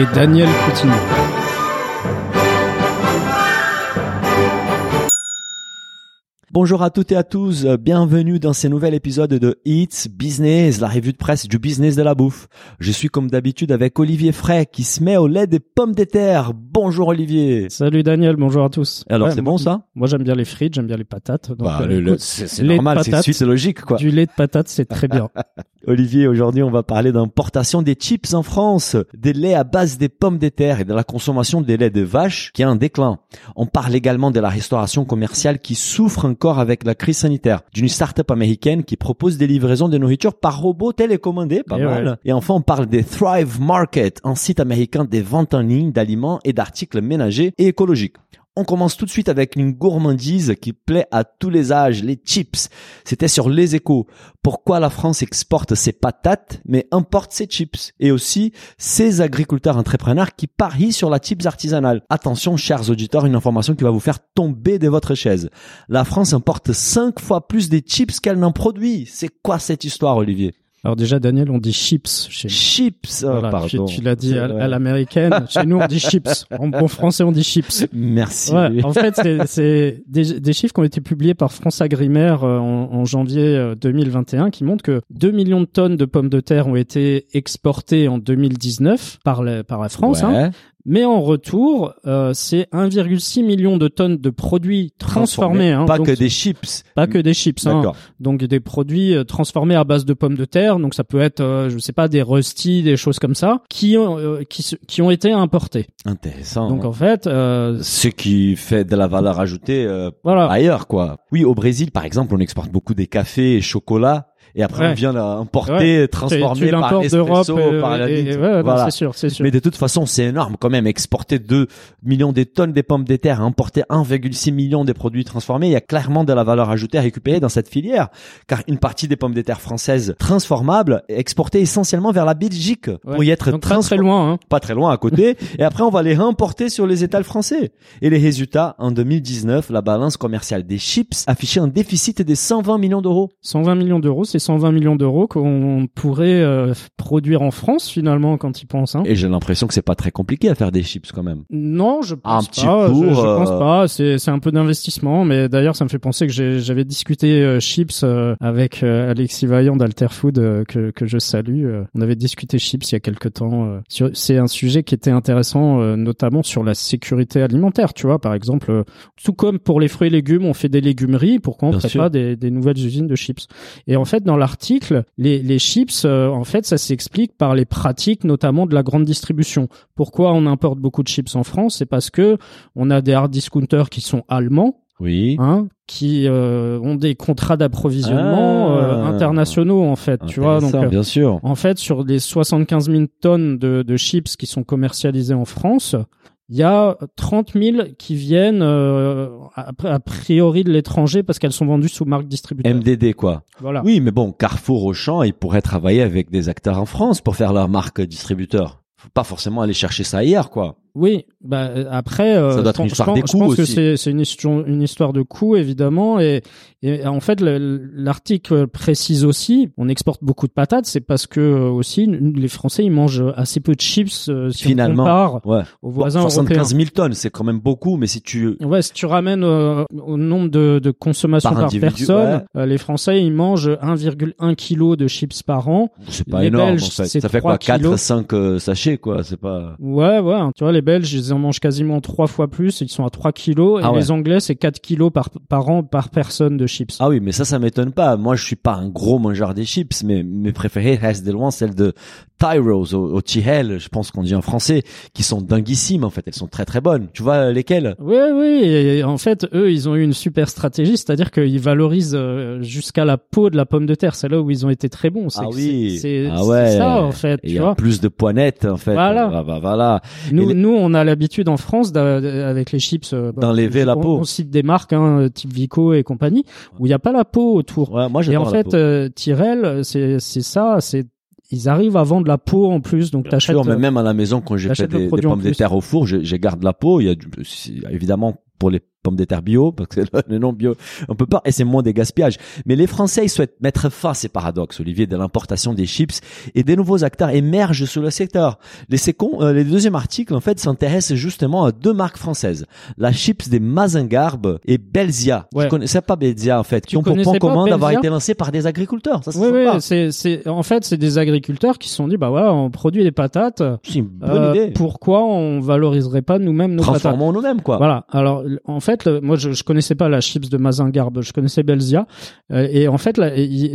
Et Daniel Coutinho. Bonjour à toutes et à tous, bienvenue dans ce nouvel épisode de It's Business, la revue de presse du business de la bouffe. Je suis comme d'habitude avec Olivier Fray qui se met au lait des pommes de terre. Bonjour Olivier. Salut Daniel, bonjour à tous. Alors Ouais, c'est bon ça? Moi j'aime bien les frites, j'aime bien les patates. Donc, Bah, euh, C'est c'est lait de normal, c'est logique quoi. Du lait de patate, c'est très bien. Olivier, aujourd'hui on va parler d'importation des chips en France, des laits à base des pommes de terre et de la consommation des laits de vache qui a un déclin. On parle également de la restauration commerciale qui souffre encore avec la crise sanitaire, d'une start-up américaine qui propose des livraisons de nourriture par robot télécommandé, pas Et mal. ouais. Et enfin on parle des Thrive Market, un site américain des ventes en ligne d'aliments et d'articles ménagers et écologiques. On commence tout de suite avec une gourmandise qui plaît à tous les âges, les chips. C'était sur Les Échos. Pourquoi la France exporte ses patates mais importe ses chips? Et aussi ses agriculteurs entrepreneurs qui parient sur la chips artisanale. Attention, chers auditeurs, une information qui va vous faire tomber de votre chaise. La France importe cinq fois plus de chips qu'elle n'en produit. C'est quoi cette histoire, Olivier? Alors déjà Daniel, on dit chips chez nous. Chips, oh, Voilà, pardon. tu, tu l'as dit à, l'américaine. Chez nous, on dit chips. En bon français, on dit chips. Merci. Ouais, en fait, c'est- des, des chiffres qui ont été publiés par France Agrimaire euh, en, en janvier euh, 2021 qui montrent que 2 millions de tonnes de pommes de terre ont été exportées en 2019 par la, par la France. hein. Mais en retour, euh, c'est 1,6 million de tonnes de produits transformés. hein. Pas Donc, que des chips. pas que des chips. hein. Donc des produits euh, transformés à base de pommes de terre. Donc ça peut être, euh, je sais pas, des rusty, des choses comme ça, qui ont euh, qui, qui ont été importés. Intéressant. Donc en fait, euh, ce qui fait de la valeur ajoutée euh, voilà. ailleurs quoi. Oui, au Brésil par exemple, on exporte beaucoup des cafés et chocolats et après Ouais. on vient l'importer, Ouais. transformer tu, par. Nespresso, euh, par la et- et- ouais, voilà. c'est sûr, c'est sûr. Mais de toute façon, c'est énorme quand même. Exporter 2 millions de tonnes de pommes de terre, importer 1,6 million de produits transformés, il y a clairement de la valeur ajoutée à récupérer dans cette filière. Car une partie des pommes de terre françaises transformables est exportée essentiellement vers la Belgique pour y être Donc très très loin. Hein. pas très loin à côté, et après on va les réimporter sur les étals français. Et les résultats, en 2019, la balance commerciale des chips affichait un déficit de 120 millions d'euros. 120 millions d'euros, c'est 120 millions d'euros qu'on pourrait euh, produire en France finalement quand ils pensent. Hein. Et j'ai l'impression que c'est pas très compliqué à faire des chips quand même. Non, je pense Un petit pas. four, je, je pense euh, pas. C'est c'est un peu d'investissement, mais d'ailleurs ça me fait penser que j'avais discuté euh, chips avec Alexis Vaillant d'Alterfood que que je salue. on avait discuté chips il y a quelque temps. C'est un sujet qui était intéressant, notamment sur la sécurité alimentaire. Tu vois, par exemple, tout comme pour les fruits et légumes, on fait des légumeries. Pourquoi on Bien ferait pas des, des nouvelles usines de chips Et en fait, dans l'article, les, les chips, euh, en fait, ça s'explique par les pratiques, notamment de la grande distribution. Pourquoi on importe beaucoup de chips en France? C'est parce que on a des hard discounters qui sont allemands, Oui. hein, qui euh, ont des contrats d'approvisionnement Ah. euh, internationaux en fait. Tu vois, donc bien sûr. en fait, sur les 75 000 tonnes de, de chips qui sont commercialisées en France, il y a 30 000 qui viennent euh, a, a priori de l'étranger parce qu'elles sont vendues sous marque distributeur. MDD quoi. Voilà. Oui, mais bon, Carrefour, Auchan, ils pourraient travailler avec des acteurs en France pour faire leur marque distributeur. Faut pas forcément aller chercher ça ailleurs quoi. Oui, bah euh, après, euh, Ça doit être une je des pense, coûts je pense que c'est c'est une histoire une histoire de coûts évidemment et, et en fait le- l'article précise aussi, on exporte beaucoup de patates, c'est parce que euh, aussi les Français ils mangent assez peu de chips euh, si Finalement. on compare Ouais. aux Bon, voisins 75 européens. 000 tonnes, c'est quand même beaucoup, mais si tu Ouais, si tu ramènes euh, au nombre de, de consommation Par personne, euh, les Français ils mangent 1,1 kg de chips par an. c'est pas Les énorme Belges, en fait. Ça fait 3 quoi 4 kilos. 5 euh, sachets quoi, c'est pas Ouais, ouais. Tu vois, les Belges, ils en mangent quasiment trois fois plus. Ils sont à 3 kilos. Et Ah ouais. les Anglais, c'est 4 kilos par, par an par personne de chips. Ah oui, mais ça, ça m'étonne pas. Moi, je suis pas un gros mangeur des chips, mais mes préférées restent de loin celles de Tyros au, au Tyrrell, je pense qu'on dit en français, qui sont dinguissimes en fait. Elles sont très très bonnes. Tu vois euh, lesquelles? Oui, oui. Et en fait, eux, ils ont eu une super stratégie, c'est-à-dire qu'ils valorisent euh, jusqu'à la peau de la pomme de terre. C'est là où ils ont été très bons. Ah oui. c'est Ah ouais. ça en fait. Il y a plus de poignettes en fait. Voilà. Ah, bah, voilà. Nous, les- nous, on a l'habitude en France d'a- avec les chips euh, bah, D'enlever la on- peau. On cite des marques, hein, type Vico et compagnie, où il n'y a pas la peau autour. Ouais, moi Et en la fait, peau. euh, c'est c'est ça, c'est ils arrivent à vendre la peau en plus, donc t'achètes. mais même à la maison, quand j'ai fait des, des pommes de terre au four, je, je garde la peau. Il y a du- évidemment pour les pommes de terre bio, parce que le, nom bio, on peut pas, et c'est moins des gaspillages. Mais les Français, ils souhaitent mettre fin à ces paradoxes, Olivier, de l'importation des chips, et des nouveaux acteurs émergent sur le secteur. Les second, euh, les deuxième article, en fait, s'intéresse justement à deux marques françaises. La chips des Mazingarbe et Belzia. Ouais. Je connaissais pas Belzia, en fait, qui Tu ont pour point commun d'avoir été lancés par des agriculteurs. Ça, Oui, oui, c'est, c'est, en fait, c'est des agriculteurs qui se sont dit, bah voilà, on produit des patates. C'est une bonne euh, idée. pourquoi on valoriserait pas nous-mêmes nos patates? Transformons nous-mêmes, quoi. Voilà. Alors, en fait, le- moi, je, je connaissais pas la chips de Mazingarbe, je connaissais Belzia, Euh, et en fait, la-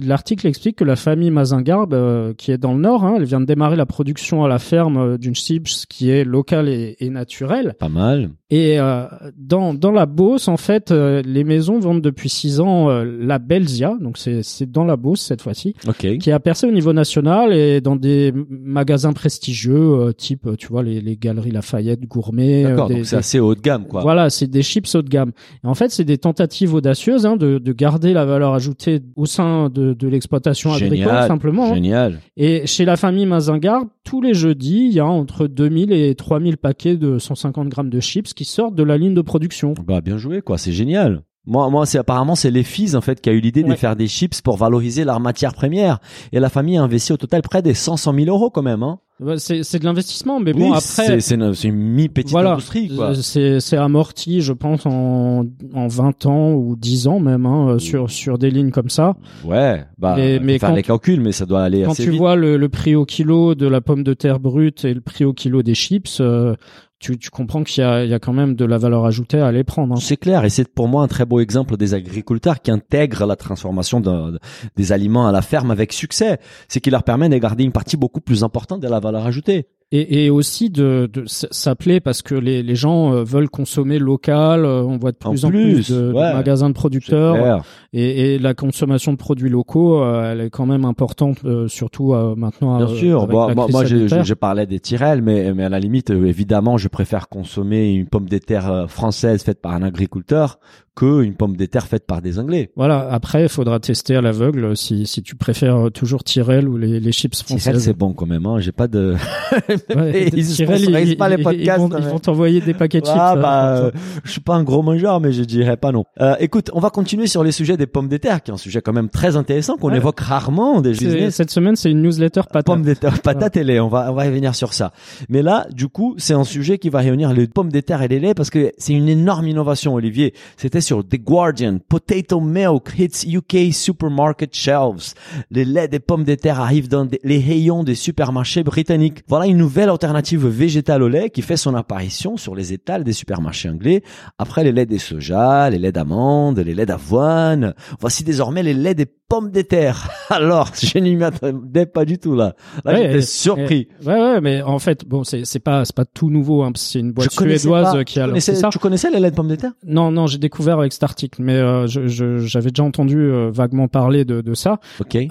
l'article explique que la famille Mazingarbe, euh, qui est dans le Nord, hein, elle vient de démarrer la production à la ferme euh, d'une chips qui est locale et, et naturelle. Pas mal. Et euh, dans dans la Beauce, en fait, les maisons vendent depuis six ans la Belzia, donc c'est dans la Beauce cette fois-ci qui a percé au niveau national et dans des magasins prestigieux, type, tu vois, les, les galeries Lafayette, Gourmet. D'accord, donc c'est assez haut de gamme, quoi. Voilà, c'est des chips de gamme. Et en fait, c'est des tentatives audacieuses hein, de, de garder la valeur ajoutée au sein de, de l'exploitation agricole, Génial, simplement. hein. Génial. Et chez la famille Mazingarbe, tous les jeudis, il y a entre 2000 et 3000 paquets de 150 grammes de chips qui sortent de la ligne de production. Bah bien joué, quoi. C'est génial. Moi, moi, c'est apparemment c'est les fils en fait qui a eu l'idée de faire des chips pour valoriser leur matière première. Et la famille a investi au total près des 100 100 000 euros quand même. Hein. Bah, C'est c'est de l'investissement, mais Oui, bon, après... c'est une, c'est une mi-petite Voilà, industrie, quoi. C'est amorti, je pense, en, en 20 ans ou 10 ans même, hein, sur, sur des lignes comme ça. Ouais, bah, Mais- mais faire quand- les calculs, mais ça doit aller Quand assez tu vite. vois le, le prix au kilo de la pomme de terre brute et le prix au kilo des chips, euh, tu, tu comprends qu'il y a, il y a quand même de la valeur ajoutée à aller prendre. hein. C'est clair, et c'est pour moi un très beau exemple des agriculteurs qui intègrent la transformation de- des aliments à la ferme avec succès. C'est qui leur permet de garder une partie beaucoup plus importante de la valeur ajoutée. Et, et aussi de, de s- s'appeler parce que les, les gens euh, veulent consommer local. euh, On voit de plus en plus, plus de, de magasins de producteurs et, et la consommation de produits locaux, euh, elle est quand même importante, surtout maintenant. Bien sûr. avec Bon, la moi, crise moi, sanitaire. je, je parlais des Tyrrell, mais, mais à la limite, évidemment, je préfère consommer une pomme de terre française faite par un agriculteur que une pomme terre faite par des Anglais. Voilà. Après, il faudra tester à l'aveugle si, si tu préfères toujours Tyrrell ou les, les chips françaises. c'est bon quand même. Hein. J'ai pas de. Ouais, ils sponsorisent ils- pas les podcasts. Ils vont, mais- t'envoyer des paquets de chips. Ah euh, bah, euh, je suis pas un gros mangeur, mais je dirais pas non. Euh, écoute, on va continuer sur les sujets des pommes terre, qui est un sujet quand même très intéressant qu'on Ouais. évoque rarement des business. Cette semaine, c'est une newsletter patate. Pommes de terre, patates et lait. On va, on va revenir sur ça. Mais là, du coup, c'est un sujet qui va réunir les pommes terre et les laits parce que c'est une énorme innovation, Olivier. C'était sur The Guardian. Potato milk hits UK supermarket shelves. Les laits des pommes de terre arrivent dans les rayons des supermarchés britanniques. Voilà une nouvelle alternative végétale au lait qui fait son apparition sur les étals des supermarchés anglais. Après les laits des soja, les laits d'amandes, les laits d'avoine. Voici désormais les laits des pommes de terre. Alors, je n'y m'attendais pas du tout là. Là, Ouais, j'étais et- surpris. Ouais, ouais, mais en fait, bon, c'est pas c'est pas tout nouveau. Hein, parce que c'est une boîte Je suédoise pas. qui a lancé ça. tu connaissais les laits de pommes de terre? Non, non, j'ai découvert avec cet article, mais euh, je- je- j'avais déjà entendu euh, vaguement parler de, de ça.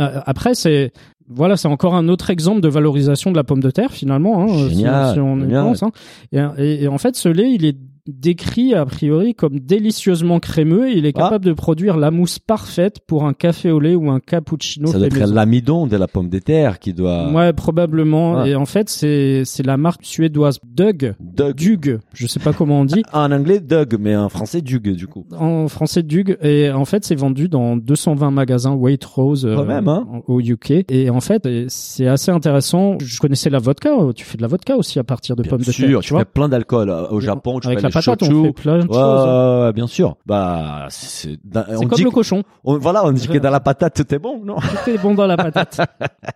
Euh, après, c'est voilà, c'est encore un autre exemple de valorisation de la pomme de terre finalement. Hein, si- Génial, si, on y génial. pense. hein. Et, et- et en fait, ce lait, il est décrit a priori comme délicieusement crémeux. et Il est Ah. capable de produire la mousse parfaite pour un café au lait ou un cappuccino. Ça doit être l'amidon de la pomme de terre qui doit. Ouais, probablement. Ouais. Et en fait, c'est c'est la marque suédoise Dug. Doug. Dug, je sais pas comment on dit. En anglais, Doug, mais en français, Dug, du coup. En français, Dug. Et en fait, c'est vendu dans 220 magasins Waitrose euh, même, hein. en- au UK. Et en fait, c'est assez intéressant. Je connaissais la vodka. Tu fais de la vodka aussi à partir de Bien pommes de sûr, terre. tu Tu vois fais plein d'alcool. Euh, Au Japon, tu Avec fais la les patate, shochu. on fait plein de Ouais, choses. ouais, ouais, bien sûr. Bah, c'est, comme dit le cochon. on- voilà, on dit que dans la patate, tout est bon, non? Tout est bon dans la patate.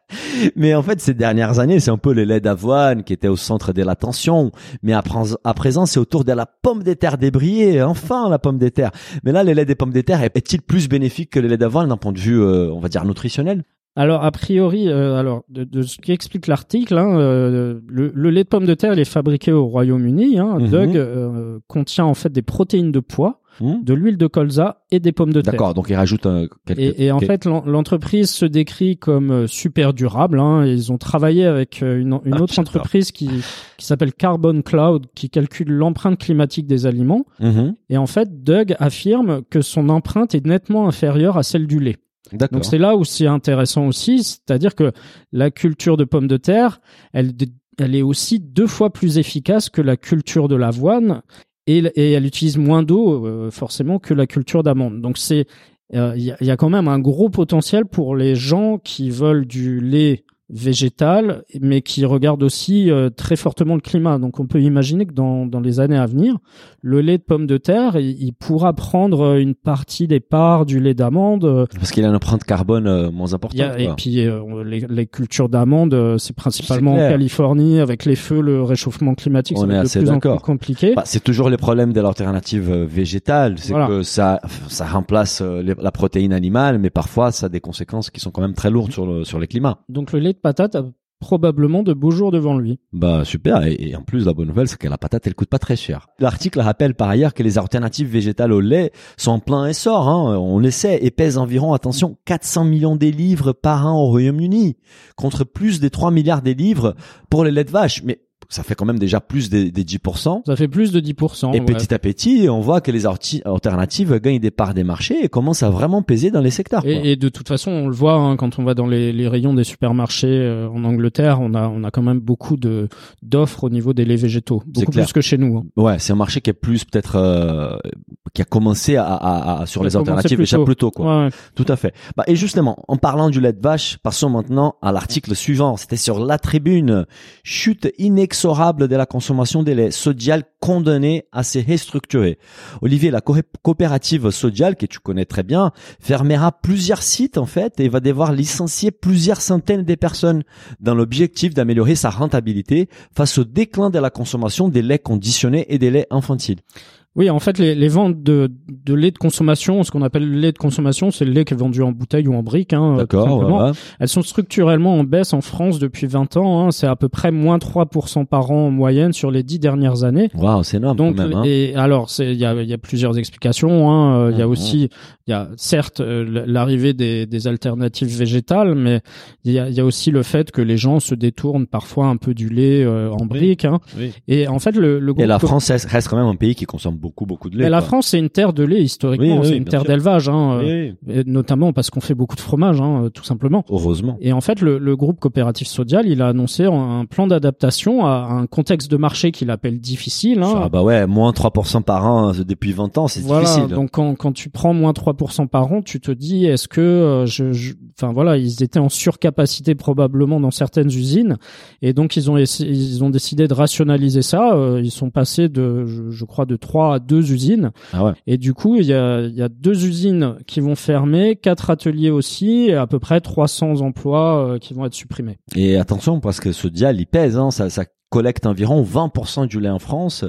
Mais en fait, ces dernières années, c'est un peu les laits d'avoine qui étaient au centre de l'attention. Mais à, à présent, c'est autour de la pomme des terres débrillée. Enfin, la pomme des terres. Mais là, les laits des pommes des terres est- est-il plus bénéfique que les laits d'avoine d'un point de vue, euh, on va dire, nutritionnel? Alors a priori, euh, alors de, de ce qui explique l'article, hein, euh, le, le lait de pomme de terre il est fabriqué au Royaume-Uni. Hein, Mhm. Doug euh, contient en fait des protéines de pois, Hmm de l'huile de colza et des pommes de terre. D'accord, donc il rajoute euh, quelques... Et, et en fait, l'en- l'entreprise se décrit comme euh, super durable. Hein. Ils ont travaillé avec euh, une, une Ah, autre entreprise qui, qui s'appelle Carbon Cloud, qui calcule l'empreinte climatique des aliments. Mhm. Et en fait, Doug affirme que son empreinte est nettement inférieure à celle du lait. Donc c'est là où c'est intéressant aussi, c'est-à-dire que la culture de pommes de terre, elle, est aussi deux fois plus efficace que la culture de l'avoine et, elle utilise moins d'eau euh, forcément que la culture d'amande. Donc c'est euh, il y a quand même un gros potentiel pour les gens qui veulent du lait végétal, mais qui regardent aussi euh, très fortement le climat. Donc on peut imaginer que dans, dans les années à venir, le lait de pomme de terre, il, il pourra prendre une partie des parts du lait d'amande. euh, Parce qu'il a une empreinte carbone euh, moins importante. a- et puis euh, les, les cultures d'amandes, euh, c'est principalement en. Californie avec les feux, le réchauffement climatique, On ça va est être de plus en plus compliqué. Bah, c'est toujours les problèmes de l'alternative euh, végétale, c'est Voilà. que ça ça remplace euh, les- la protéine animale, mais parfois ça a des conséquences qui sont quand même très lourdes sur le sur les climats. Donc le lait de patate a probablement de beaux jours devant lui. Bah super et, et en plus la bonne nouvelle c'est que la patate elle coûte pas très cher. L'article rappelle par ailleurs que les alternatives végétales au lait sont en plein essor, hein, on le sait, et pèsent environ attention 400 millions des livres par an au Royaume-Uni contre plus des 3 milliards des livres pour les laits de vache, mais ça fait quand même déjà plus des, des 10%. Ça fait plus de 10%. Et ouais. petit à petit, on voit que les alternatives gagnent des parts des marchés et commencent à vraiment peser dans les secteurs. quoi. Et, de toute façon, on le voit hein, quand on va dans les, les rayons des supermarchés euh, en Angleterre, on a on a quand même beaucoup de d'offres au niveau des laits végétaux, beaucoup plus que chez nous. hein. Ouais, c'est un marché qui est plus peut-être euh, qui a commencé à, à- à- sur les alternatives plus déjà tôt. plus tôt quoi. Ouais, ouais. Tout à fait. Bah, et justement, en parlant du lait de vache, passons maintenant à l'article suivant. C'était sur la tribune. Chute inexorable de la consommation des laits. Sodial condamné à se restructurer. Olivier, la co- coopérative Sodial, que tu connais très bien, fermera plusieurs sites en fait et va devoir licencier plusieurs centaines de personnes dans l'objectif d'améliorer sa rentabilité face au déclin de la consommation des laits conditionnés et des laits infantiles. Oui, en fait, les, les ventes de, de lait de consommation, ce qu'on appelle le lait de consommation, c'est le lait qui est vendu en bouteille ou en brique. Hein, D'accord, ouais. Elles sont structurellement en baisse en France depuis 20 ans. Hein, c'est à peu près moins 3% par an en moyenne sur les 10 dernières années. Waouh, c'est énorme Donc, quand même. hein. et alors, il y a, y a plusieurs explications. Hein. Euh, Il y a Mhm. aussi, il y a certes euh, l'arrivée des, des alternatives végétales, mais il y a, y a aussi le fait que les gens se détournent parfois un peu du lait euh, en brique. Hein. Oui. Et en fait, le, le Et la France reste quand même un pays qui consomme beaucoup, beaucoup de lait. mais la quoi. France, c'est une terre de lait historiquement, Oui, oui, c'est une terre d'élevage, hein, euh, Oui, notamment parce qu'on fait beaucoup de fromage, hein, euh, tout simplement. Heureusement. Et en fait, le, le groupe coopératif Sodial, il a annoncé un, plan d'adaptation à un contexte de marché qu'il appelle difficile. Hein. Ah bah ouais, moins 3% par an euh, depuis 20 ans, c'est voilà, difficile. donc quand, quand tu prends moins 3% par an, tu te dis est-ce que je, je- enfin voilà, ils étaient en surcapacité probablement dans certaines usines et donc ils ont ils ont décidé de rationaliser ça, ils sont passés de je, je crois de 3 à 2 usines Ah ouais. et du coup, il y a, il y a deux usines qui vont fermer, quatre ateliers aussi, et à peu près 300 emplois euh, qui vont être supprimés. Et attention, parce que ce dial, il pèse, hein, ça, ça collecte environ 20% du lait en France,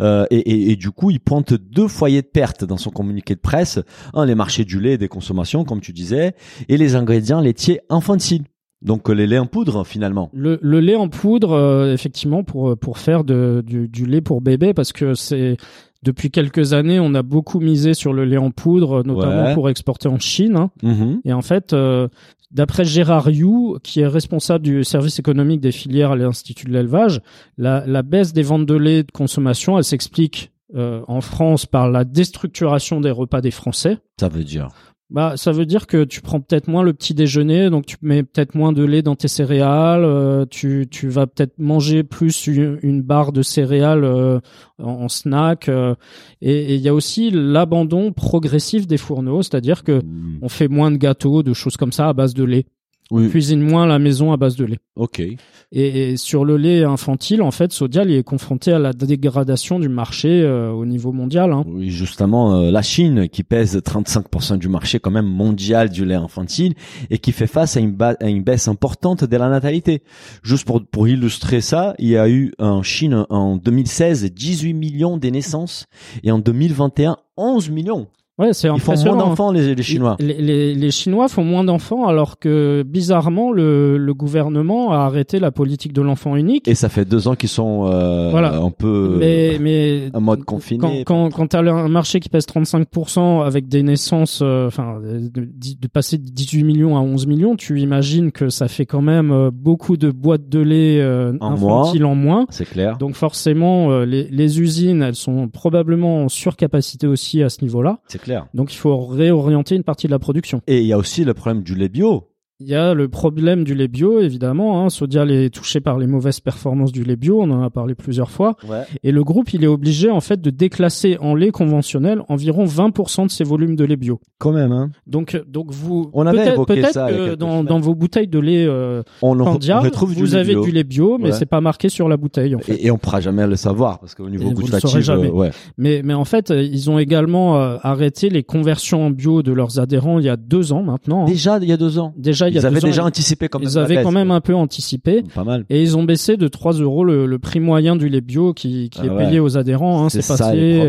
euh, et, et, et du coup, il pointe deux foyers de perte dans son communiqué de presse, un, les marchés du lait et des consommations, comme tu disais, et les ingrédients laitiers infantiles. Donc les laits en poudre, finalement. Le, le lait en poudre, euh, effectivement, pour pour faire de, du, du lait pour bébé, parce que c'est depuis quelques années, on a beaucoup misé sur le lait en poudre, notamment Ouais. pour exporter en Chine. hein. Mhm. Et en fait, euh, d'après Gérard You, qui est responsable du service économique des filières à l'Institut de l'élevage, la, la baisse des ventes de lait de consommation, elle s'explique euh, en France par la déstructuration des repas des Français. Ça veut dire. Bah, ça veut dire que tu prends peut-être moins le petit déjeuner, donc tu mets peut-être moins de lait dans tes céréales, euh, tu, tu vas peut-être manger plus une, une barre de céréales euh, en, en snack, euh, et il y a aussi l'abandon progressif des fourneaux, c'est-à-dire que Mm. on fait moins de gâteaux, de choses comme ça à base de lait. On Oui. cuisine moins la maison à base de lait. Ok. Et, et sur le lait infantile, en fait, Sodial est confronté à la dégradation du marché euh, au niveau mondial. Hein. Oui, justement, euh, la Chine qui pèse 35% du marché quand même mondial du lait infantile et qui fait face à une, ba- à une baisse importante de la natalité. Juste pour, pour illustrer ça, il y a eu en Chine en 2016 18 millions de naissances et en 2021 11 millions. Ouais, c'est Ils font moins hein. d'enfants, les, les Chinois. Les, les, les Chinois font moins d'enfants alors que bizarrement le, le gouvernement a arrêté la politique de l'enfant unique. Et ça fait deux ans qu'ils sont euh, Voilà. un peu mais mais en mode confiné. quand quand, quand t'as un marché qui pèse 35% avec des naissances, euh, enfin de, de- de passer de 18 millions à 11 millions, tu imagines que ça fait quand même euh, beaucoup de boîtes de lait euh, En infantiles en moins. C'est clair. Donc forcément, euh, les, les usines, elles sont probablement en surcapacité aussi à ce niveau-là. C'est clair. Donc il faut réorienter une partie de la production. Et il y a aussi le problème du lait bio. Il y a le problème du lait bio, évidemment. Hein. Sodial est touché par les mauvaises performances du lait bio, on en a parlé plusieurs fois. Ouais. Et le groupe, il est obligé en fait de déclasser en lait conventionnel environ 20% de ses volumes de lait bio. Quand même, hein. Donc, donc vous, On avait peut-être évoqué peut-être ça que dans, dans vos bouteilles de lait euh, On, du vous avez bio. du lait bio, mais Ouais. c'est pas marqué sur la bouteille. En fait. Et, et on pourra jamais le savoir parce qu'au niveau gustatif, euh, ouais. Mais, mais en fait, euh, ils ont également euh, arrêté les conversions en bio de leurs adhérents il y a deux ans maintenant. hein. Déjà, il y a deux ans. Déjà, il y a Ils avaient ans, déjà anticipé quand même. ils avaient quand même un peu anticipé. Pas mal. Et ils ont baissé de 3 euros le, le prix moyen du lait bio qui, qui Ah est ouais. payé aux adhérents. Hein. C'est passé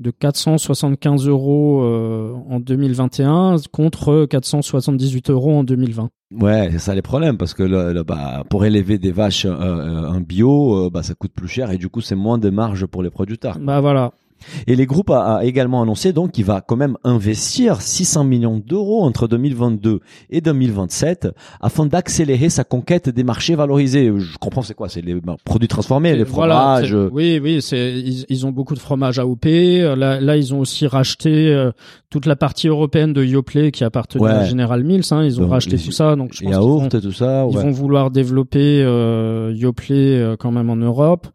de 475 euros euh, en 2021 contre 478 euros en 2020. Ouais, c'est ça les problèmes parce que le, le- bah, pour élever des vaches euh, euh, en bio, euh, bah, ça coûte plus cher et du coup c'est moins de marge pour les producteurs. Bah voilà. Et les groupes a, a également annoncé donc qu'il va quand même investir 600 millions d'euros entre 2022 et 2027 afin d'accélérer sa conquête des marchés valorisés. Je comprends c'est quoi, c'est les bah, produits transformés, les fromages. c'est- oui, oui, c'est ils, ils ont beaucoup de fromage AOP. Euh, Là, là, ils ont aussi racheté euh, toute la partie européenne de Yoplait qui appartenait Ouais. à General Mills. Hein, ils ont Donc, racheté les- tout ça, donc je pense yaourts vont, et tout ça. ils vont vouloir développer euh, Yoplait euh, quand même en Europe.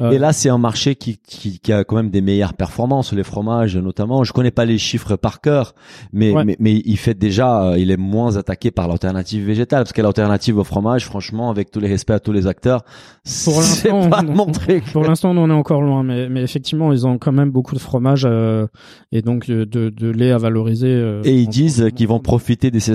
Euh, Et là, c'est un marché qui, qui, qui a quand même des meilleures performances, les fromages notamment. Je connais pas les chiffres par cœur, mais, Ouais. mais, mais il fait déjà, euh, il est moins attaqué par l'alternative végétale, parce que l'alternative au fromage, franchement, avec tous les respects à tous les acteurs, Pour c'est l'instant, pas on- montré. Pour l'instant, on en est encore loin, mais, mais effectivement, ils ont quand même beaucoup de fromage euh, et donc euh, de, de lait à valoriser. euh, Et ils en- disent en- qu'ils vont profiter de ces,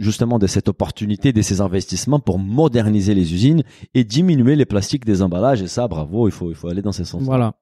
justement de cette opportunité, de ces investissements pour moderniser les usines et diminuer les plastiques des emballages. Et ça, bravo, il faut, il faut aller dans ce sens. Voilà.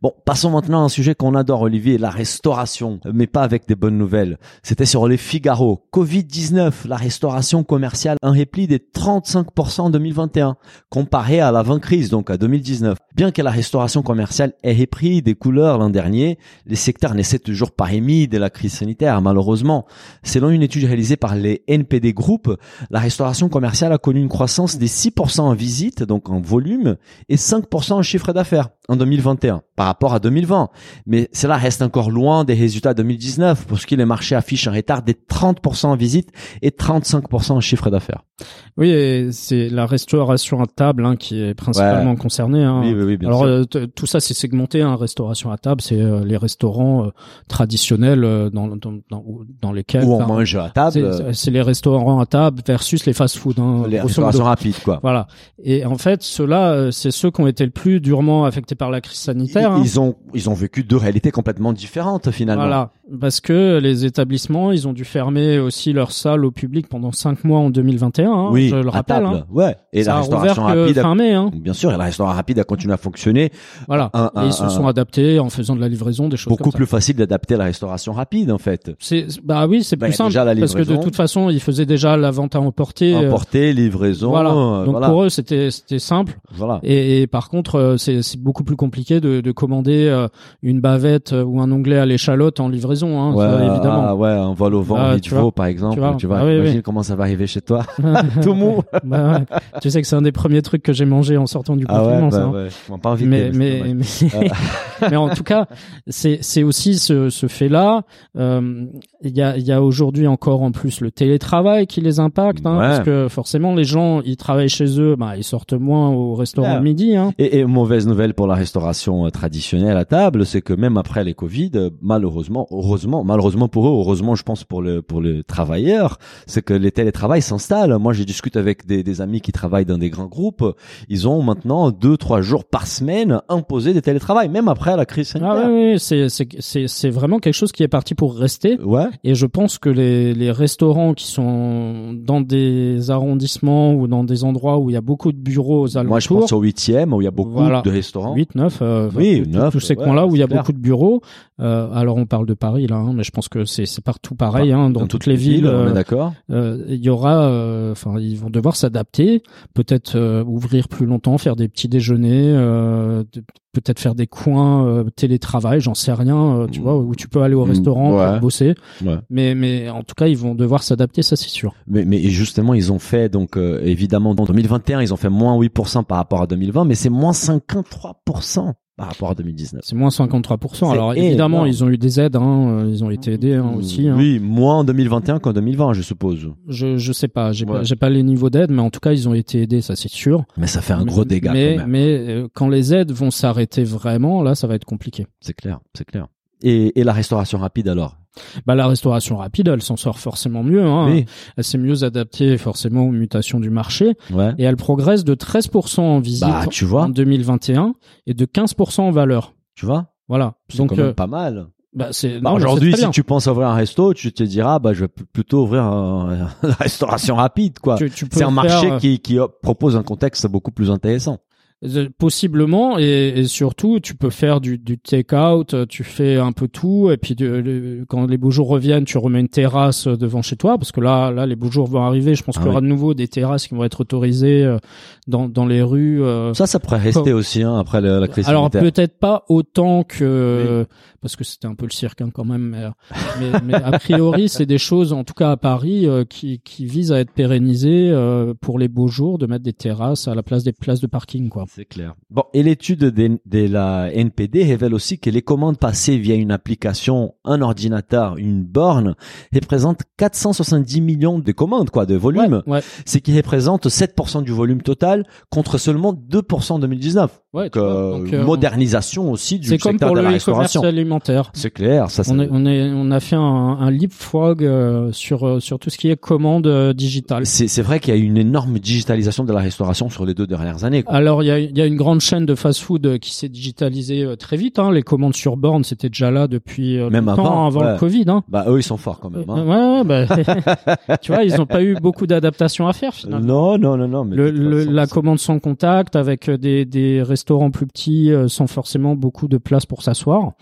Bon, passons maintenant à un sujet qu'on adore, Olivier, la restauration, mais pas avec des bonnes nouvelles. C'était sur les Figaro. Covid-19, la restauration commerciale, un repli des 35% en 2021, comparé à l'avant-crise, donc à 2019. Bien que la restauration commerciale ait repris des couleurs l'an dernier, les secteurs n'essaient toujours pas émis de la crise sanitaire, malheureusement. Selon une étude réalisée par les NPD Group, la restauration commerciale a connu une croissance des 6% en visite, donc en volume, et 5% en chiffre d'affaires en 2021 par rapport à 2020. Mais cela reste encore loin des résultats 2019 parce que les marchés affichent un retard des 30% en visite et 35% en chiffre d'affaires. Oui, c'est la restauration à table hein, qui est principalement concernée. hein. Oui, oui, oui, bien Alors sûr. euh, tout ça c'est segmenté. Hein, restauration à table, c'est euh, les restaurants euh, traditionnels euh, dans, dans, dans, dans lesquels Où on mange à table, c'est- les restaurants à table versus les fast-food. Hein, les restaurations rapides, quoi. Voilà. Et en fait, ceux-là, euh, c'est ceux qui ont été le plus durement affectés par la crise sanitaire. Hein. Ils, ils ont, ils ont vécu deux réalités complètement différentes finalement. Voilà, parce que les établissements, ils ont dû fermer aussi leurs salles au public pendant cinq mois en 2021. hein, oui, je le rappelle. hein. Ouais. Et Ça la restauration rapide, a- mai. Bien sûr, et la restauration rapide a continué à fonctionner. Voilà. Un- Et ils se un- sont adaptés en faisant de la livraison, des choses Beaucoup comme ça. plus facile d'adapter la restauration rapide en fait. C'est bah oui, c'est Bah, plus simple déjà la parce que de toute façon, ils faisaient déjà la vente à emporter. euh, Emporter, livraison, voilà. euh, Donc voilà. pour eux, c'était c'était simple. voilà. Et, et par contre, euh, c'est c'est beaucoup plus compliqué de, de commander euh, une bavette euh, ou un onglet à l'échalote en livraison, hein, Ouais, ça, évidemment. ah, ouais, un vol au vent, Ah, tu vois, par exemple. tu vois. Tu vois, Ah imagine oui. comment ça va arriver chez toi. Tout mou. Bah ouais. Tu sais que c'est un des premiers trucs que j'ai mangé en sortant du Ah ouais, confinement, bah, hein. m'en pas envie mais mais mais, mais en tout cas c'est aussi ce ce fait là il y a il y a aujourd'hui encore en plus le télétravail qui les impacte hein, parce que forcément les gens ils travaillent chez eux bah ils sortent moins au restaurant le midi hein Et, et mauvaise nouvelle pour la restauration euh, traditionnelle à table, c'est que même après les Covid, malheureusement, heureusement, malheureusement pour eux, heureusement je pense pour le pour les travailleurs, c'est que les télétravail s'installent. Moi, j'ai discuté avec des, des amis qui travaillent dans des grands groupes. Ils ont maintenant deux trois jours par semaine imposé des télétravail, même après la crise ah sanitaire. oui, oui c'est c'est c'est c'est vraiment quelque chose qui est parti pour rester Ouais. Et je pense que les, les restaurants qui sont dans des arrondissements ou dans des endroits où il y a beaucoup de bureaux aux alentours, Moi, je pense au huitième où il y a beaucoup Voilà. de restaurants. 8, 9. euh, Oui, tous- 9, tous ces ouais, coins-là où il y a clair. beaucoup de bureaux. Euh, alors on parle de Paris là, hein, mais je pense que c'est partout pareil hein, dans, toutes les villes. on euh, d'accord. euh, il y aura, enfin, ils vont devoir s'adapter, peut-être ouvrir plus longtemps, faire des petits déjeuners, peut-être faire des coins télétravail, j'en sais rien, tu Mm. vois, où tu peux aller au Mm, restaurant ouais. pour bosser. Ouais. Mais, mais en tout cas, ils vont devoir s'adapter, ça c'est sûr. Mais, mais justement, ils ont fait, donc évidemment, en 2021, ils ont fait moins 8% par rapport à 2020, mais c'est moins 53% par rapport à 2019. C'est moins 53%. C'est Alors évidemment, énorme. ils ont eu des aides, hein, euh, ils ont été aidés hein, aussi. hein. Oui, moins en 2021 qu'en 2020, je suppose. Je je sais pas, j'ai Ouais. pas pas les niveaux d'aide, mais en tout cas, ils ont été aidés, ça c'est sûr. Mais ça fait un gros dégât Mais quand même. mais euh, quand les aides vont s'arrêter vraiment, là, ça va être compliqué. C'est clair, c'est clair. Et, et la restauration rapide alors? Bah la restauration rapide, elle s'en sort forcément mieux. Hein. Oui. Elle s'est mieux adaptée forcément aux mutations du marché Ouais. et elle progresse de 13% en visite Bah, tu vois. en 2021 et de 15% en valeur. Tu vois Voilà. C'est Donc quand même euh, pas mal. bah, c'est Bah, Aujourd'hui, si tu penses ouvrir un resto, tu te diras, bah, je vais pl- plutôt ouvrir un, une restauration rapide, quoi. C'est un marché faire, qui, qui euh, propose un contexte beaucoup plus intéressant. Possiblement et, et surtout tu peux faire du, du take-out, euh, tu fais un peu tout et puis de- quand les beaux jours reviennent, tu remets une terrasse euh, devant chez toi parce que là là les beaux jours vont arriver. Je pense Ah qu'il y aura oui. de nouveau des terrasses qui vont être autorisées euh, dans dans les rues. Ça, ça pourrait rester aussi, hein, après le- la crise Alors peut-être pas autant que parce que c'était un peu le cirque hein, quand même, mais, mais, mais a priori c'est des choses en tout cas à Paris qui qui visent à être pérennisées pour les beaux jours, de mettre des terrasses à la place des places de parking quoi. C'est clair. Bon, et l'étude de, de la NPD révèle aussi que les commandes passées via une application, un ordinateur, une borne, représentent 470 millions de commandes, quoi, de volume. Ouais, ouais, Ce qui représente 7% du volume total contre seulement 2% en 2019. Ouais, Donc, vois. euh, Donc, euh, modernisation aussi du c'est comme secteur pour de la restauration. alimentaire. C'est clair, ça, On, est, on, est, on a fait un, un leapfrog euh, sur euh, sur tout ce qui est commande euh, digitale. c'est vrai qu'il y a une énorme digitalisation de la restauration sur les deux dernières années. quoi. Alors il y a, il y a une grande chaîne de fast-food qui s'est digitalisée très vite. Hein. Les commandes sur borne, c'était déjà là depuis Même longtemps, avant, ouais. le Covid. Hein. Bah eux ils sont forts quand même. Hein. ouais, bah, tu vois, ils n'ont pas eu beaucoup d'adaptations à faire finalement. non non non non. Mais Le, de toute le- façon, la commande sans contact avec des, des restaurants plus petits euh, sans forcément beaucoup de place pour s'asseoir.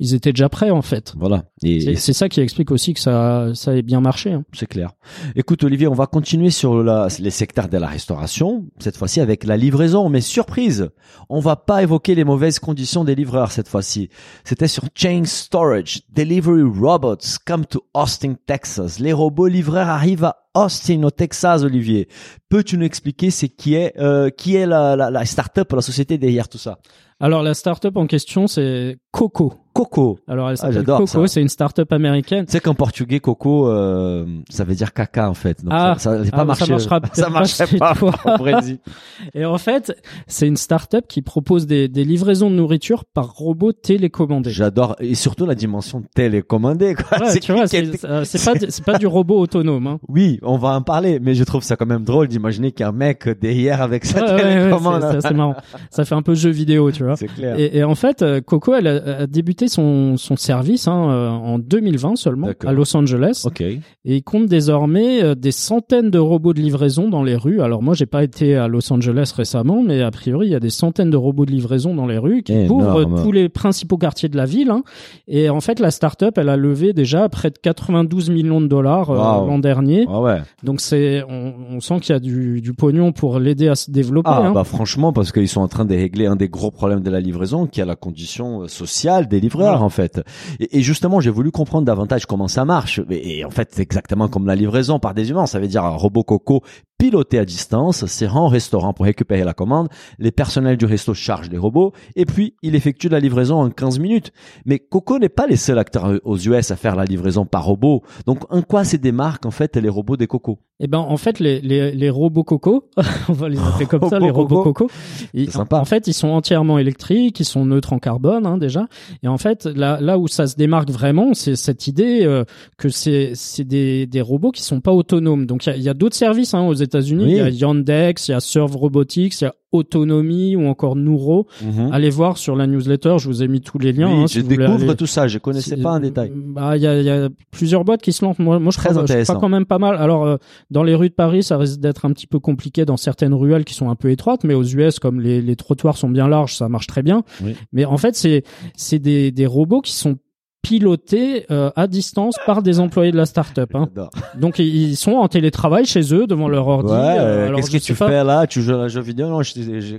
Ils étaient déjà prêts en fait. Voilà. Et, C'est et c'est ça qui explique aussi que ça, ça ait bien marché. hein. C'est clair. Écoute Olivier, on va continuer sur la, les secteurs de la restauration, cette fois-ci avec la livraison, mais surprise, on va pas évoquer les mauvaises conditions des livreurs cette fois-ci. C'était sur Chain Storage, Delivery Robots come to Austin, Texas. Les robots livreurs arrivent à Austin, au Texas, Olivier. Peux-tu nous expliquer c'est qui est euh, qui est la, la, la start-up, la société derrière tout ça? Alors la start-up en question, c'est Coco. Coco. Alors elle s'appelle Ah, j'adore Coco, c'est une start-up américaine. Tu sais qu'en portugais, coco, euh, ça veut dire caca en fait. Donc Ah, ça, ça, n'a ah, pas marché. ça marchera ça pas marcherait pas toi. au Brésil. Et en fait, c'est une start-up qui propose des, des livraisons de nourriture par robot télécommandé. J'adore et surtout la dimension télécommandée. Quoi. Ouais, euh, c'est pas c'est pas du robot autonome. Hein. Oui, on va en parler, mais je trouve ça quand même drôle d'imaginer qu'un mec derrière avec sa Ouais, ouais, ouais, télécommande. c'est- marrant. Ça fait un peu jeu vidéo, tu vois. C'est clair. Et, et en fait, euh, Coco, elle a, a débuté son, son service hein, euh, en 2020 seulement à Los Angeles, et il compte désormais euh, des centaines de robots de livraison dans les rues. Alors moi, j'ai pas été à Los Angeles récemment, mais a priori, il y a des centaines de robots de livraison dans les rues qui Énorme. couvrent tous les principaux quartiers de la ville. hein. Et en fait, la start-up, elle a levé déjà près de 92 millions de dollars Wow. l'an dernier. Ah ouais. Donc c'est, on, on sent qu'il y a du, du pognon pour l'aider à se développer. Ah hein. bah franchement parce qu'ils sont en train de régler un des gros problèmes de la livraison qui est la condition euh, sociale des livreurs en fait. Et, et justement j'ai voulu comprendre davantage comment ça marche. Et, et en fait c'est exactement comme la livraison par des humains. Ça veut dire un robot coco piloté à distance, se rend au restaurant pour récupérer la commande. Les personnels du resto chargent les robots et puis il effectue la livraison en 15 minutes. Mais Coco n'est pas les seuls acteurs aux US à faire la livraison par robot. Donc en quoi se démarquent en fait les robots des Coco? Eh ben en fait les les, les robots coco, on va les appeler comme ça, les robots coco. ils- sympa. En fait, ils sont entièrement électriques, ils sont neutres en carbone hein, déjà. Et en fait, là là où ça se démarque vraiment, c'est cette idée euh, que c'est des des robots qui sont pas autonomes. Donc il y a, il y a d'autres services hein, aux États-Unis. Oui. Il y a Yandex, il y a Serve Robotics, il y a Autonomy ou encore Neuro. Mhm. Allez voir sur la newsletter, je vous ai mis tous les liens. Oui, hein, je si découvre aller- tout ça. Je connaissais pas en détail. Bah, il y a, il y a plusieurs boîtes qui se lancent. Moi, moi je Très crois, je crois quand même pas mal. Alors, euh, dans les rues de Paris, ça risque d'être un petit peu compliqué dans certaines ruelles qui sont un peu étroites, mais aux US, comme les, les trottoirs sont bien larges, ça marche très bien. Oui. Mais en fait, c'est c'est des, des robots qui sont pilotés euh, à distance par des employés de la start-up. Hein. Donc ils sont en télétravail chez eux devant leur ordi. Ouais, Euh, alors, qu'est-ce que tu pas- fais là? Tu joues à un jeu vidéo? Non, je, je, je,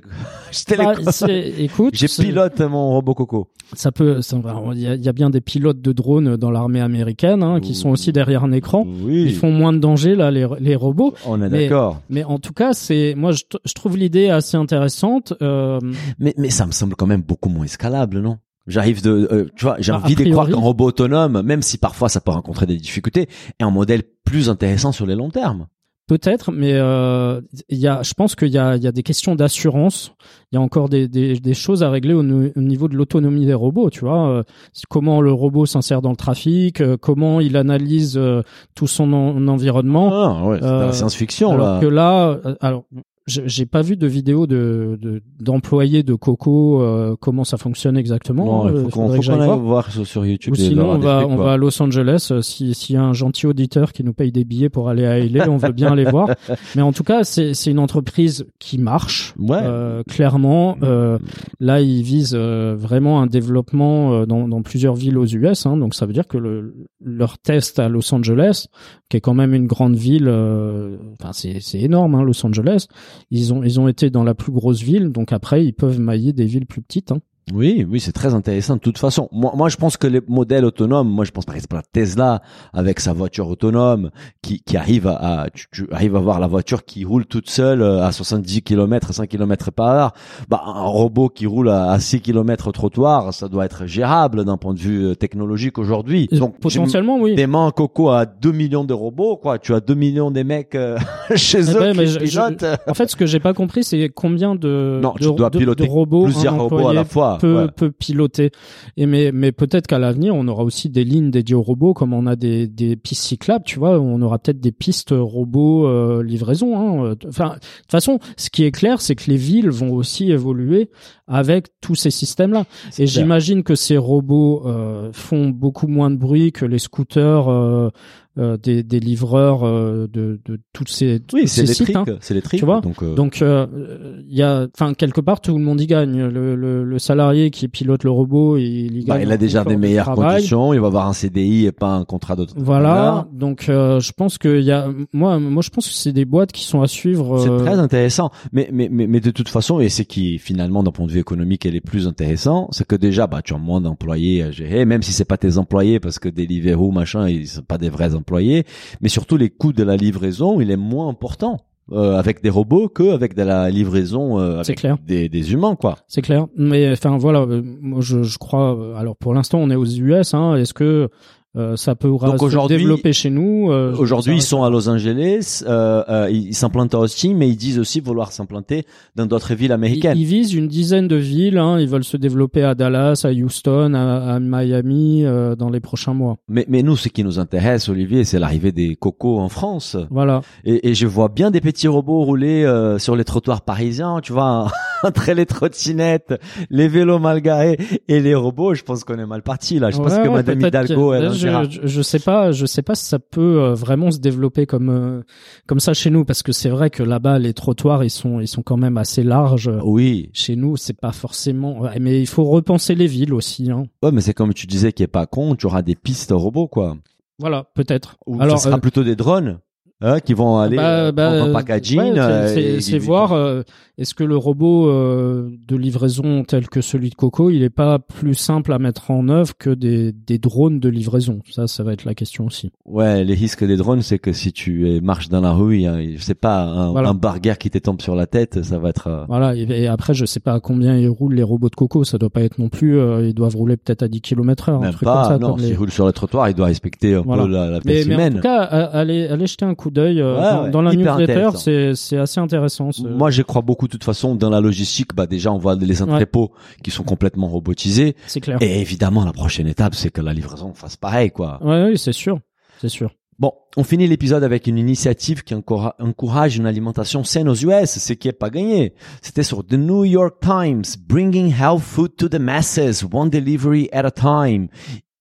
je télécommande. Bah, écoute, J'ai pilote mon robot coco. ça peut, ça- il y, a, il y a bien des pilotes de drones dans l'armée américaine hein, qui sont aussi derrière un écran. Oui, Ils font moins de danger là, les, les robots. on est d'accord. Mais en tout cas, c'est moi je trouve l'idée assez intéressante. Euh, Mais, mais ça me semble quand même beaucoup moins escalable, non? J'arrive de, euh, tu vois, j'ai Bah, envie de croire qu'un robot autonome, même si parfois ça peut rencontrer des difficultés, est un modèle plus intéressant sur les longs termes. Peut-être, mais euh, il y a, je pense qu'il y a, il y a des questions d'assurance. Il y a encore des, des, des choses à régler au, niveau de l'autonomie des robots. Tu vois, euh, comment le robot s'insère dans le trafic, euh, comment il analyse euh, tout son en- environnement. Ah, ouais, c'est de la science-fiction alors là. que là, alors j'ai pas vu de vidéo de de- d'employés de, Coco euh, comment ça fonctionne exactement. Non, il Euh, faut qu'on j'aille qu'on aille voir. voir sur, YouTube. Ou sinon, on va, on va à Los Angeles. euh, Si- S'il y a un gentil auditeur qui nous paye des billets pour aller à LA, on veut bien aller voir. Mais en tout cas, c'est c'est une entreprise qui marche. Ouais. Euh, clairement, euh, là, ils visent euh, vraiment un développement euh, dans, dans plusieurs villes aux US. Hein, donc, ça veut dire que le, leur test à Los Angeles, qui est quand même une grande ville, euh, enfin, c'est c'est énorme, hein, Los Angeles. Ils ont ils ont été dans la plus grosse ville. Donc après, ils peuvent mailler des villes plus petites. Hein. Oui, oui, c'est très intéressant de toute façon. Moi, moi, je pense que les modèles autonomes, moi, je pense par exemple à Tesla avec sa voiture autonome qui, qui arrive à, à- tu, tu arrives à voir la voiture qui roule toute seule euh, à 70 km, 100 km par heure. Bah, un robot qui roule à, à 6 km au trottoir, ça doit être gérable d'un point de vue euh, technologique aujourd'hui. Et Donc, potentiellement, oui. des mains coco à 2 millions de robots, quoi. Tu as 2 millions des mecs euh, chez Eh eux ben, mais qui je- je- pilotent. En fait, ce que j'ai pas compris, c'est combien de, Non, de, tu dois de- piloter de robots Plusieurs un robots à la fois. Peut, ouais. peut piloter. Et mais, mais peut-être qu'à l'avenir, on aura aussi des lignes dédiées aux robots, comme on a des, des pistes cyclables, tu vois. On aura peut-être des pistes robots euh, livraison. Hein. Enfin, de toute façon, ce qui est clair, c'est que les villes vont aussi évoluer avec tous ces systèmes-là. Et j'imagine que ces robots euh, font beaucoup moins de bruit que les scooters euh, euh, des, des livreurs euh, de, de toutes ces, Oui, tous c'est ces sites. hein. C'est électrique. Tu vois donc, euh, Donc euh, il y a, enfin quelque part tout le monde y gagne. Le, le, le salarié qui pilote le robot, il y Bah, gagne. il a déjà des meilleures conditions, il va avoir un CDI et pas un contrat d'autre. Voilà. Donc euh, je pense que il y a, moi, moi je pense que c'est des boîtes qui sont à suivre. C'est très intéressant, mais, mais mais mais de toute façon, et c'est qui finalement d'un point de vue économique est les plus intéressant, c'est que déjà bah tu as moins d'employés à gérer, même si c'est pas tes employés parce que Deliveroo machin ils sont pas des vrais employés, mais surtout les coûts de la livraison il est moins important euh, avec des robots que avec de la livraison euh, C'est avec clair. des des humains quoi. C'est clair. Mais enfin voilà, euh, moi je, je crois. euh, Alors pour l'instant on est aux US. Hein, Est-ce que euh, ça Donc se développer chez nous euh, Aujourd'hui, ils sont à Los Angeles, euh, euh, ils s'implantent à Austin, mais ils disent aussi vouloir s'implanter dans d'autres villes américaines. ils visent une dizaine de villes. Hein, ils veulent se développer à Dallas, à Houston, à, à Miami euh, dans les prochains mois. Mais, mais nous, ce qui nous intéresse, Olivier, c'est l'arrivée des cocos en France. Voilà. Et, et je vois bien des petits robots rouler euh, sur les trottoirs parisiens, tu vois, entre les trottinettes, les vélos mal garés et les robots. Je pense qu'on est mal parti là. Je pense que ouais, Madame Hidalgo, que- elle en je, je, sais pas, je sais pas si ça peut euh, vraiment se développer comme euh, comme ça chez nous, parce que c'est vrai que là-bas les trottoirs ils sont ils sont quand même assez larges. Oui, Chez nous, c'est pas forcément. mais il faut repenser les villes aussi. Hein. ouais, mais c'est comme tu disais qui est pas con. Tu auras des pistes robots quoi. Voilà, peut-être. Ou Alors, ça sera euh, plutôt des drones. Hein, qui vont aller bah, euh, bah, prendre un packaging. ouais, c'est- euh, voir euh, est-ce que le robot euh, de livraison tel que celui de Coco, il est pas plus simple à mettre en œuvre que des, des drones de livraison? Ça, ça va être la question aussi. Ouais, les risques des drones, c'est que si tu es- marches dans la rue, a, je sais pas, un, Voilà. un barguer qui te tombe sur la tête, ça va être. Voilà. Et, et après, je sais pas à combien ils roulent les robots de Coco. Ça doit pas être non plus. ils doivent rouler peut-être à 10 km heure. un Même truc pas, comme ça, non, comme s'il les- roule sur le trottoir, il doit respecter un Voilà. peu la, la Mais, en tout cas, allez, allez jeter un coup d'œil euh, Ouais, dans, ouais, dans la newsletter. C'est c'est assez intéressant. ce- Moi, je crois beaucoup, de toute façon, dans la logistique. Bah, déjà, on voit les entrepôts qui sont complètement robotisés. C'est clair. Et évidemment, la prochaine étape, c'est que la livraison fasse pareil, quoi. Ouais, oui, c'est sûr. C'est sûr. Bon, on finit l'épisode avec une initiative qui encourage une alimentation saine aux US, ce qui est pas gagné. C'était sur The New York Times, Bringing Health Food to the Masses, One Delivery at a Time.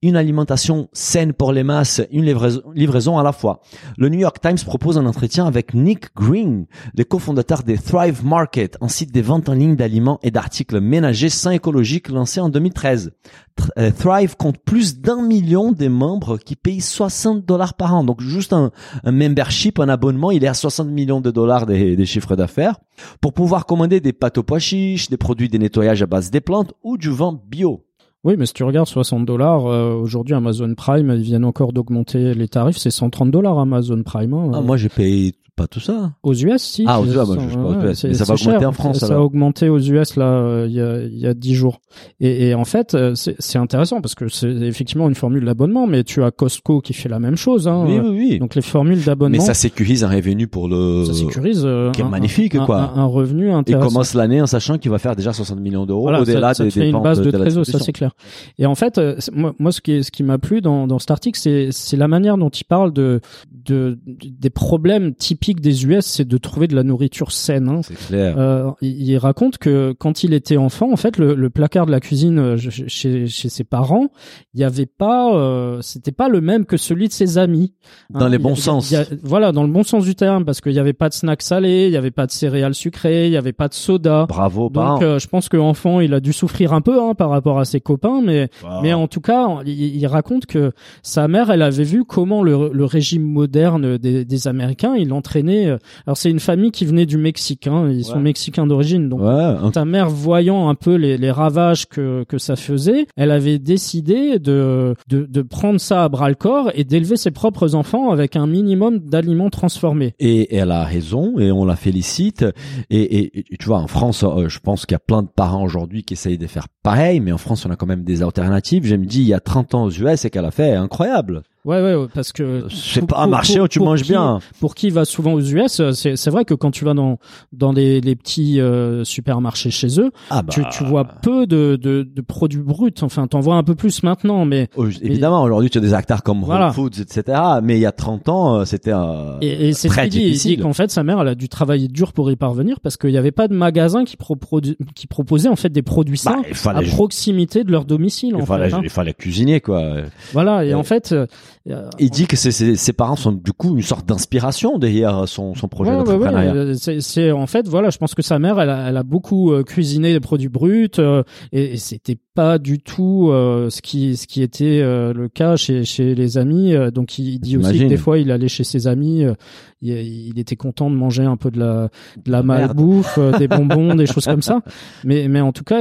Une alimentation saine pour les masses, une livraison, à la fois. Le New York Times propose un entretien avec Nick Green, le cofondateur des Thrive Market, un site de vente en ligne d'aliments et d'articles ménagers sains écologiques lancé en 2013. Tr- euh, Thrive compte plus d'un million de membres qui payent 60 dollars par an. Donc juste un, membership, un abonnement, il est à 60 millions de dollars des, des chiffres d'affaires pour pouvoir commander des pâtes aux pois chiches, des produits de nettoyage à base des plantes ou du vin bio. Oui, mais si tu regardes 60 dollars, euh, aujourd'hui Amazon Prime, ils viennent encore d'augmenter les tarifs, c'est 130 dollars Amazon Prime. hein. Ah, moi, j'ai payé pas tout ça. Aux US, si. Ah, aux US, moi, je sais pas aux US, mais ça va augmenter cher. en France, Ça, a augmenté aux US là euh, il y a il y a 10 jours. Et, et en fait, euh, c'est intéressant parce que c'est effectivement une formule d'abonnement, mais tu as Costco qui fait la même chose. Hein. Oui, oui, oui. Donc les formules Mais d'abonnement, ça sécurise un revenu pour le... ça sécurise euh, qui est un- magnifique, un, quoi. Un, un revenu Il intéressant. commence l'année en sachant qu'il va faire déjà 60 millions d'euros Voilà, au-delà des fait une dépenses base de la trésor, ça c'est clair. Et en fait, moi, moi, ce qui, est- ce qui m'a plu dans, dans cet article, c'est, c'est la manière dont il parle de, de, des problèmes typiques des US, c'est de trouver de la nourriture saine. Hein. C'est clair. Euh, il, il raconte que quand il était enfant, en fait, le, le placard de la cuisine euh, chez, chez ses parents, il y avait pas, euh, c'était pas le même que celui de ses amis. Dans Hein, les bons il sens. il voilà, dans le bon sens du terme, parce qu'il y avait pas de snacks salés, il y avait pas de céréales sucrées, il y avait pas de soda. Bravo. Donc, euh, je pense que enfant, il a dû souffrir un peu hein, par rapport à ses copains, mais Wow. mais en tout cas, il, raconte que sa mère, elle avait vu comment le, le régime moderne des, des Américains, il entraînait. Euh, Alors c'est une famille qui venait du Mexique, hein, ils sont mexicains d'origine, donc. Ouais, Ta mère, voyant un peu les, les ravages que, que ça faisait, elle avait décidé de, de, de prendre ça à bras le corps et d'élever ses propres enfants avec un minimum d'aliments transformés. Et, elle a raison et on la félicite. Et, et- et tu vois, en France, euh, je pense qu'il y a plein de parents aujourd'hui qui essayent de faire pareil, mais en France, on a quand même des alternatives. Je me dis, il y a 30 ans aux US, et qu'elle a fait incroyable. Ouais, ouais, parce que C'est pas un marché pour- où tu manges qui- bien. pour qui va souvent aux US, euh, c'est vrai que quand tu vas dans dans les, les petits euh, supermarchés chez eux, Ah bah, tu, tu vois peu de, de, de produits bruts. Enfin, t'en vois un peu plus maintenant, mais oh, évidemment, aujourd'hui, tu as des acteurs comme Voilà. Whole Foods, etc. Mais il y a 30 ans, euh, c'était euh, et, et c'est ce très qu'il dit. Il dit difficile. qu'en fait, sa mère, elle a dû travailler dur pour y parvenir parce qu'il n'y avait pas de magasin qui, proprodu- qui proposait en fait des produits Bah, sains à proximité de leur domicile. il En fallait, fait, hein. il fallait cuisiner, quoi. Voilà. Et Euh, en fait, Il dit que ses, ses, ses parents sont du coup une sorte d'inspiration derrière son, son projet Ouais, d'entrepreneuriat. ouais, euh, c'est, en fait voilà, je pense que sa mère, elle a, elle a beaucoup euh, cuisiné des produits bruts euh, et, et c'était pas du tout euh, ce qui ce qui était euh, le cas chez chez les amis. euh, donc il, il dit aussi que des fois il allait chez ses amis, euh, il, il était content de manger un peu de la de la Merde. malbouffe, euh, des bonbons, des choses comme ça. Mais mais en tout cas,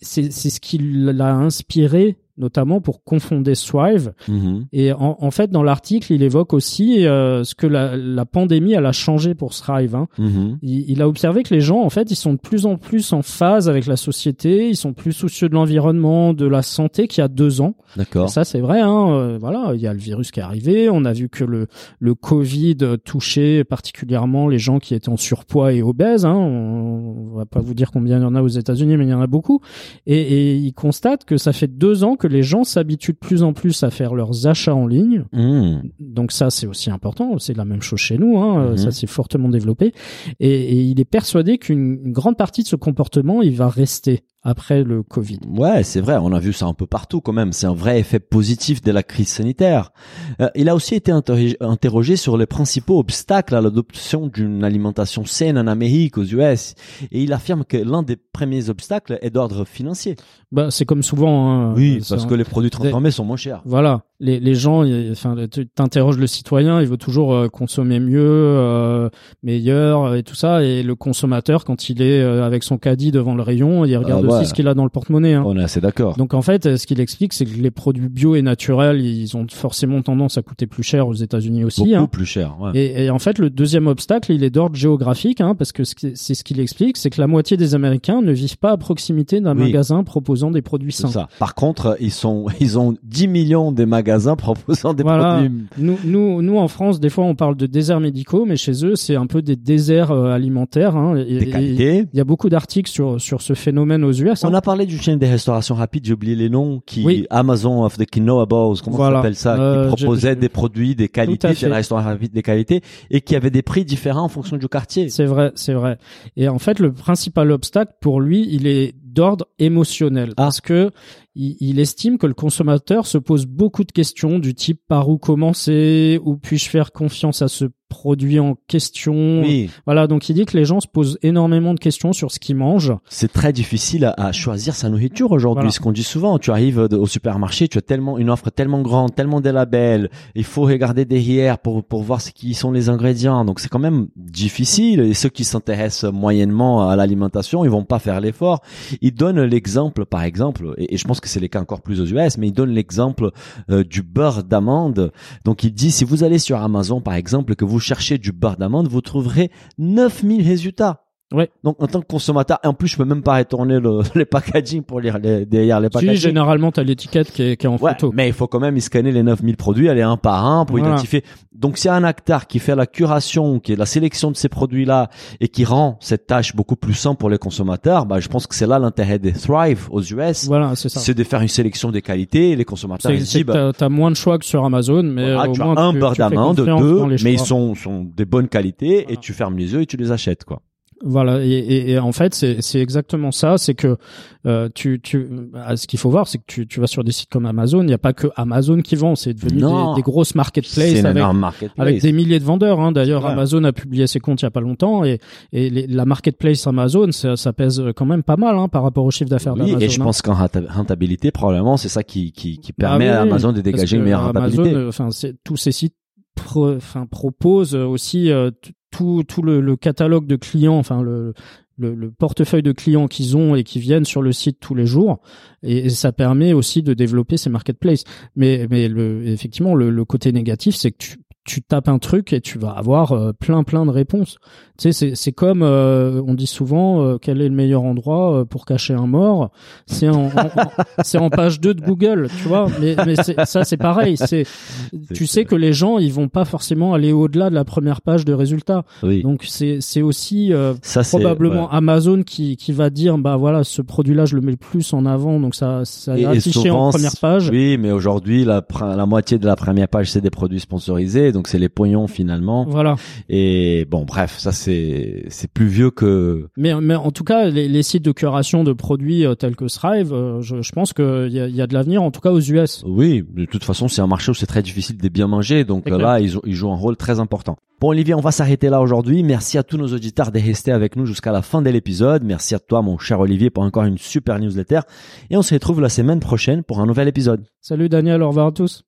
c'est c'est ce qui l'a inspiré notamment pour confonder Thrive Mhm. et en, en fait, dans l'article, il évoque aussi euh, ce que la, la pandémie elle a changé pour Thrive. Hein. Mhm. Il, il a observé que les gens, en fait, ils sont de plus en plus en phase avec la société, ils sont plus soucieux de l'environnement, de la santé qu'il y a deux ans. D'accord. ça, c'est vrai. Hein. euh, voilà, il y a le virus qui est arrivé. On a vu que le le Covid touchait particulièrement les gens qui étaient en surpoids et obèses. Hein. On, on va pas vous dire combien il y en a aux États-Unis, mais il y en a beaucoup. Et, et il constate que ça fait deux ans que les gens s'habituent de plus en plus à faire leurs achats en ligne. Mhm. Donc ça, c'est aussi important. C'est la même chose chez nous. Hein. Mhm. Ça, c'est fortement développé. Et, et il est persuadé qu'une une grande partie de ce comportement, il va rester après le Covid. Ouais, c'est vrai, on a vu ça un peu partout quand même. C'est un vrai effet positif de la crise sanitaire. Euh, il a aussi été interrogé, sur les principaux obstacles à l'adoption d'une alimentation saine en Amérique, aux US, et il affirme que l'un des premiers obstacles est d'ordre financier. Bah, c'est comme souvent. Hein, Oui, parce que les produits transformés sont moins chers. Voilà, les, les gens, enfin, t'interroges le citoyen, il veut toujours euh, consommer mieux, euh, meilleur et tout ça, et le consommateur, quand il est euh, avec son caddie devant le rayon, il regarde Ah ouais. aussi ce qu'il a dans le porte-monnaie. Hein. On est assez d'accord. Donc en fait, ce qu'il explique, c'est que les produits bio et naturels, ils ont forcément tendance à coûter plus cher aux États-Unis aussi. Beaucoup hein. plus cher. Ouais. Et, et en fait, le deuxième obstacle, il est d'ordre géographique, hein, parce que c'est ce qu'il explique, c'est que la moitié des Américains ne vivent pas à proximité d'un Oui. magasin proposant des produits sains. ça. Par contre, ils sont, ils ont 10 millions de magasins proposant des Voilà. produits. Nous, nous, nous, en France, des fois, on parle de déserts médicaux, mais chez eux, c'est un peu des déserts euh, alimentaires. Hein. Il y a beaucoup d'articles sur sur ce phénomène aux US. hein. On a parlé du chaîne des restaurations rapides, j'ai oublié les noms, qui Oui. Amazon of the Knowables, comment Voilà. ça s'appelle ça, Euh, qui proposait je- des produits, des qualités, des restaurants rapides, des qualités, et qui avaient des prix différents en fonction du quartier. C'est vrai, c'est vrai. Et en fait, le principal obstacle pour lui, il est d'ordre émotionnel, Ah. parce que il, il estime que le consommateur se pose beaucoup de questions du type par où commencer, où puis-je faire confiance à ce produit en question. Oui, Voilà, donc il dit que les gens se posent énormément de questions sur ce qu'ils mangent. c'est très difficile à, à choisir sa nourriture aujourd'hui. Voilà. Ce qu'on dit souvent, tu arrives au supermarché, tu as tellement une offre tellement grande, tellement de labels. Il faut regarder derrière pour pour voir ce qui sont les ingrédients. Donc c'est quand même difficile. Et ceux qui s'intéressent moyennement à l'alimentation, ils vont pas faire l'effort. Il donne l'exemple, par exemple, et, et je pense que c'est les cas encore plus aux US, mais il donne l'exemple euh, du beurre d'amande. Donc il dit si vous allez sur Amazon, par exemple, que vous cherchez du beurre d'amande, vous trouverez 9000 résultats. Ouais. Donc en tant que consommateur, et en plus je peux même pas retourner le, les packaging pour lire les, derrière les Si, packaging. généralement, t'as l'étiquette qui est, qui est en Ouais, photo. mais il faut quand même y scanner les 9000 produits, aller un par un pour Voilà. identifier. Donc c'est un acteur qui fait la curation, qui est la sélection de ces produits-là et qui rend cette tâche beaucoup plus simple pour les consommateurs. Bah, je pense que c'est là l'intérêt des Thrive aux US. Voilà, c'est ça. C'est de faire une sélection des qualités. Les consommateurs ils disent, bah, t'as- t'as moins de choix que sur Amazon, mais ah, au tu as moins un tu- beurre tu fais d'amande, deux, mais ils sont, sont des bonnes qualités et Voilà. tu fermes les yeux et tu les achètes, quoi. Voilà, et, et, et en fait, c'est c'est exactement ça. C'est que euh, tu, tu, ah, ce qu'il faut voir, c'est que tu, tu vas sur des sites comme Amazon. Il n'y a pas que Amazon qui vend. C'est devenu des, des grosses marketplaces avec marketplace. avec des milliers de vendeurs. Hein. D'ailleurs, Ouais. Amazon a publié ses comptes il y a pas longtemps et, et les- la marketplace Amazon, ça, ça pèse quand même pas mal hein, par rapport au chiffre d'affaires Oui, d'Amazon. et je hein. pense qu'en renta- rentabilité, probablement, c'est ça qui, qui, qui Ah permet oui, à. Amazon de dégager une meilleure rentabilité. Amazon, euh, enfin, tous ces sites pro- enfin, proposent aussi euh, tout, tout le, le catalogue de clients, enfin le, le, le portefeuille de clients qu'ils ont et qui viennent sur le site tous les jours, et, ça permet aussi de développer ces marketplaces. Mais, mais le, effectivement, le, le côté négatif, c'est que tu, tu tapes un truc et tu vas avoir euh, plein plein de réponses. Tu sais, c'est comme euh, on dit souvent, euh, quel est le meilleur endroit euh, pour cacher un mort C'est en, en- en- en page 2 de Google, tu vois. Mais, mais ça c'est pareil. C'est tu sais que les gens ils vont pas forcément aller au-delà de la première page de résultats. Oui. Donc c'est c'est aussi euh, ça, probablement ouais. Amazon qui qui va dire bah voilà ce produit-là je le mets le plus en avant donc ça ça Et- affiché en souvent, première page. Oui, mais aujourd'hui, la, la moitié de la première page, c'est des produits sponsorisés, donc c'est les pognons finalement. Voilà. Et bon, bref, ça c'est c'est plus vieux que. Mais, mais en tout cas, les, les sites de curation de produits euh, tels que Thrive, euh, je, je pense qu'il y a, il y a de l'avenir, en tout cas aux US. Oui, de toute façon, c'est un marché où c'est très difficile de bien manger, donc euh, là, ils jouent un rôle très important. Bon, Olivier, on va s'arrêter là aujourd'hui. Merci à tous nos auditeurs de rester avec nous jusqu'à la fin de l'épisode. Merci à toi, mon cher Olivier, pour encore une super newsletter. Et on se retrouve la semaine prochaine pour un nouvel épisode. Salut Daniel, au revoir à tous.